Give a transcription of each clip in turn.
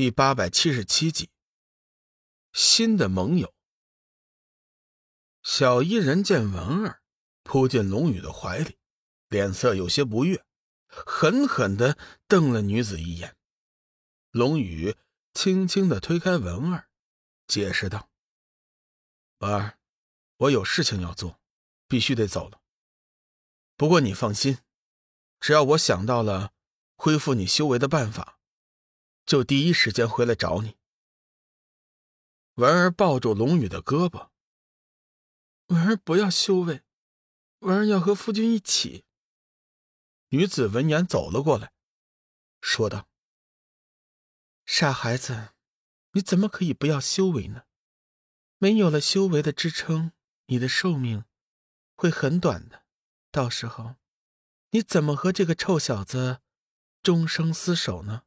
第八百七十七集，新的盟友。小伊人见文儿扑进龙宇的怀里，脸色有些不悦，狠狠的瞪了女子一眼。龙宇轻轻的推开文儿，解释道：“文儿，我有事情要做，必须得走了。不过你放心，只要我想到了恢复你修为的办法。”就第一时间回来找你。文儿抱住龙宇的胳膊。文儿不要修为，文儿要和夫君一起。女子闻言走了过来，说道：“傻孩子，你怎么可以不要修为呢？没有了修为的支撑，你的寿命会很短的。到时候，你怎么和这个臭小子终生厮守呢？”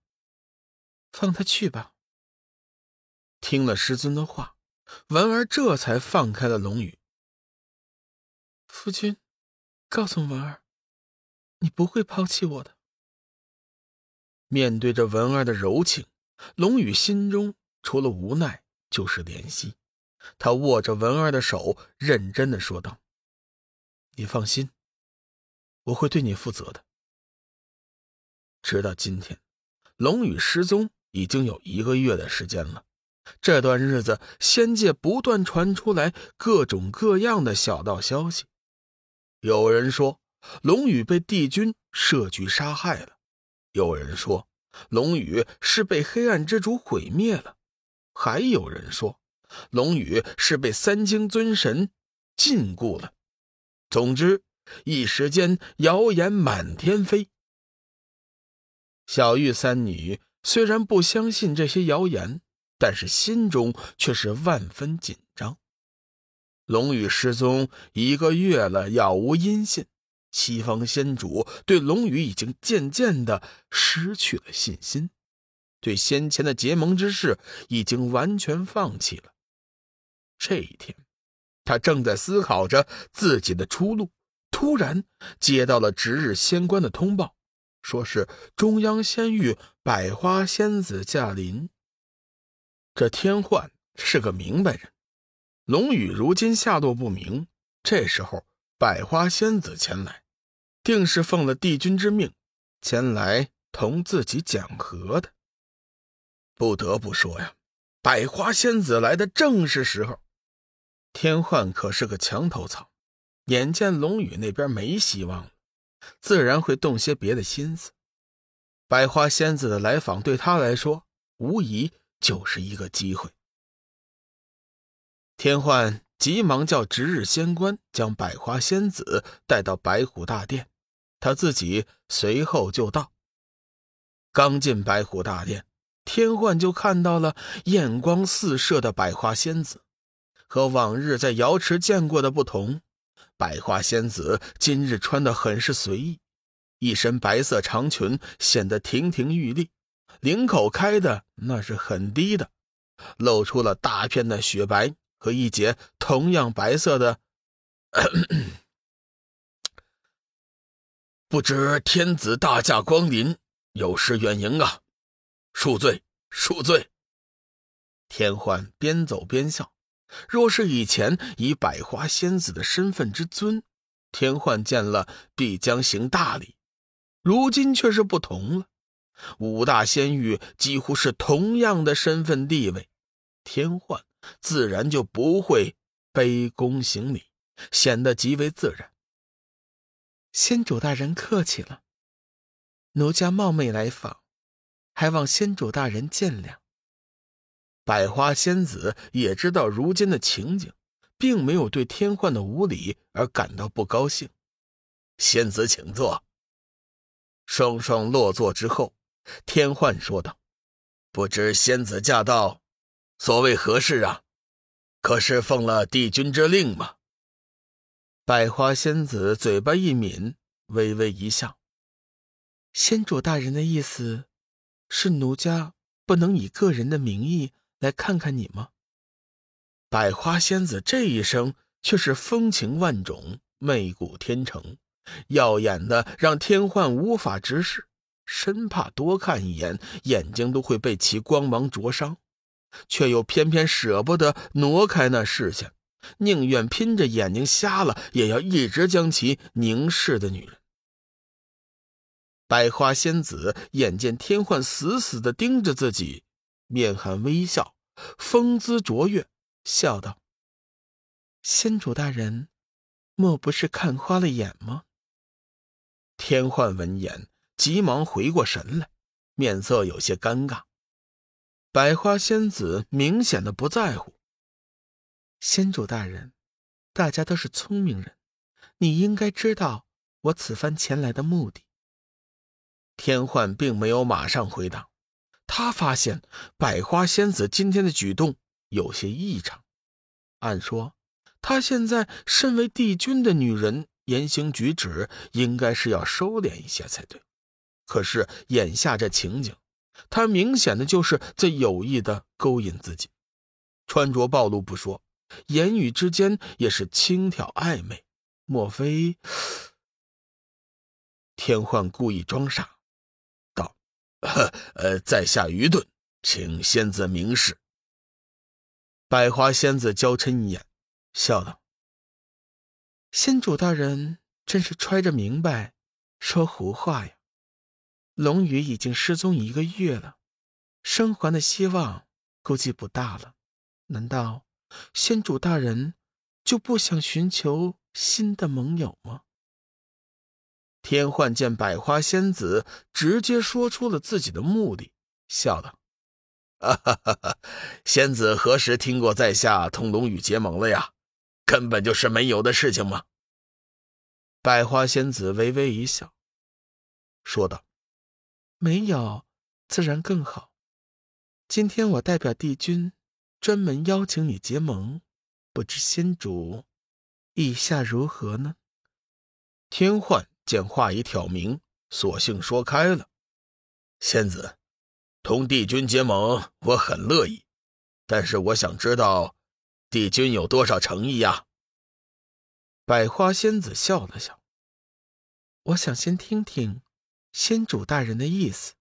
放他去吧。听了师尊的话，文儿这才放开了龙宇。夫君，告诉文儿，你不会抛弃我的。面对着文儿的柔情，龙宇心中除了无奈就是怜惜。他握着文儿的手，认真的说道：“你放心，我会对你负责的。”直到今天，龙宇失踪。已经有一个月的时间了，这段日子，仙界不断传出来各种各样的小道消息。有人说龙宇被帝君设局杀害了，有人说龙宇是被黑暗之主毁灭了，还有人说龙宇是被三清尊神禁锢了。总之，一时间谣言满天飞。小玉三女。虽然不相信这些谣言，但是心中却是万分紧张。龙宇失踪一个月了，杳无音信。西方仙主对龙宇已经渐渐的失去了信心，对先前的结盟之事已经完全放弃了。这一天，他正在思考着自己的出路，突然接到了值日仙官的通报。说是中央仙域百花仙子驾临。这天幻是个明白人，龙宇如今下落不明，这时候百花仙子前来，定是奉了帝君之命前来同自己讲和的。不得不说呀，百花仙子来的正是时候。天幻可是个墙头草，眼见龙宇那边没希望了。自然会动些别的心思。百花仙子的来访对他来说，无疑就是一个机会。天幻急忙叫值日仙官将百花仙子带到白虎大殿，他自己随后就到。刚进白虎大殿，天幻就看到了艳光四射的百花仙子，和往日在瑶池见过的不同。百花仙子今日穿的很是随意，一身白色长裙显得亭亭玉立，领口开的那是很低的，露出了大片的雪白和一截同样白色的。不知天子大驾光临，有失远迎啊！恕罪，恕罪。天欢边走边笑。若是以前以百花仙子的身份之尊，天幻见了必将行大礼。如今却是不同了，五大仙域几乎是同样的身份地位，天幻自然就不会卑躬行礼，显得极为自然。仙主大人客气了，奴家冒昧来访，还望仙主大人见谅。百花仙子也知道如今的情景，并没有对天幻的无礼而感到不高兴。仙子请坐。双双落座之后，天幻说道：“不知仙子驾到，所谓何事啊？可是奉了帝君之令吗？”百花仙子嘴巴一抿，微微一笑：“仙主大人的意思，是奴家不能以个人的名义。”来看看你吗？百花仙子这一声却是风情万种，媚骨天成，耀眼的让天幻无法直视。生怕多看一眼，眼睛都会被其光芒灼伤，却又偏偏舍不得挪开那视线，宁愿拼着眼睛瞎了，也要一直将其凝视的女人。百花仙子眼见天幻死死的盯着自己，面含微笑，风姿卓越，笑道：“仙主大人，莫不是看花了眼吗？”天幻闻言。急忙回过神来，面色有些尴尬。百花仙子明显的不在乎。仙主大人，大家都是聪明人，你应该知道我此番前来的目的。天幻并没有马上回答，他发现百花仙子今天的举动有些异常。按说，她现在身为帝君的女人，言行举止应该是要收敛一些才对。可是眼下这情景，他明显的就是在有意的勾引自己，穿着暴露不说，言语之间也是轻佻暧昧。莫非？天幻故意装傻，：“ 呃，在下愚钝，请仙子明示。”百花仙子娇嗔一眼，笑道：“仙主大人真是揣着明白说胡话呀。”龙宇已经失踪一个月了，生还的希望估计不大了。难道仙主大人就不想寻求新的盟友吗？天幻见百花仙子直接说出了自己的目的，笑道：“哈哈哈哈仙子何时听过在下同龙宇结盟了呀？根本就是没有的事情嘛。”百花仙子微微一笑，说道。没有，自然更好。今天我代表帝君，专门邀请你结盟，不知仙主意下如何呢？天幻见话已挑明，索性说开了：“仙子，同帝君结盟，我很乐意，但是我想知道，帝君有多少诚意呀？”百花仙子笑了笑：“我想先听听。”仙主大人的意思。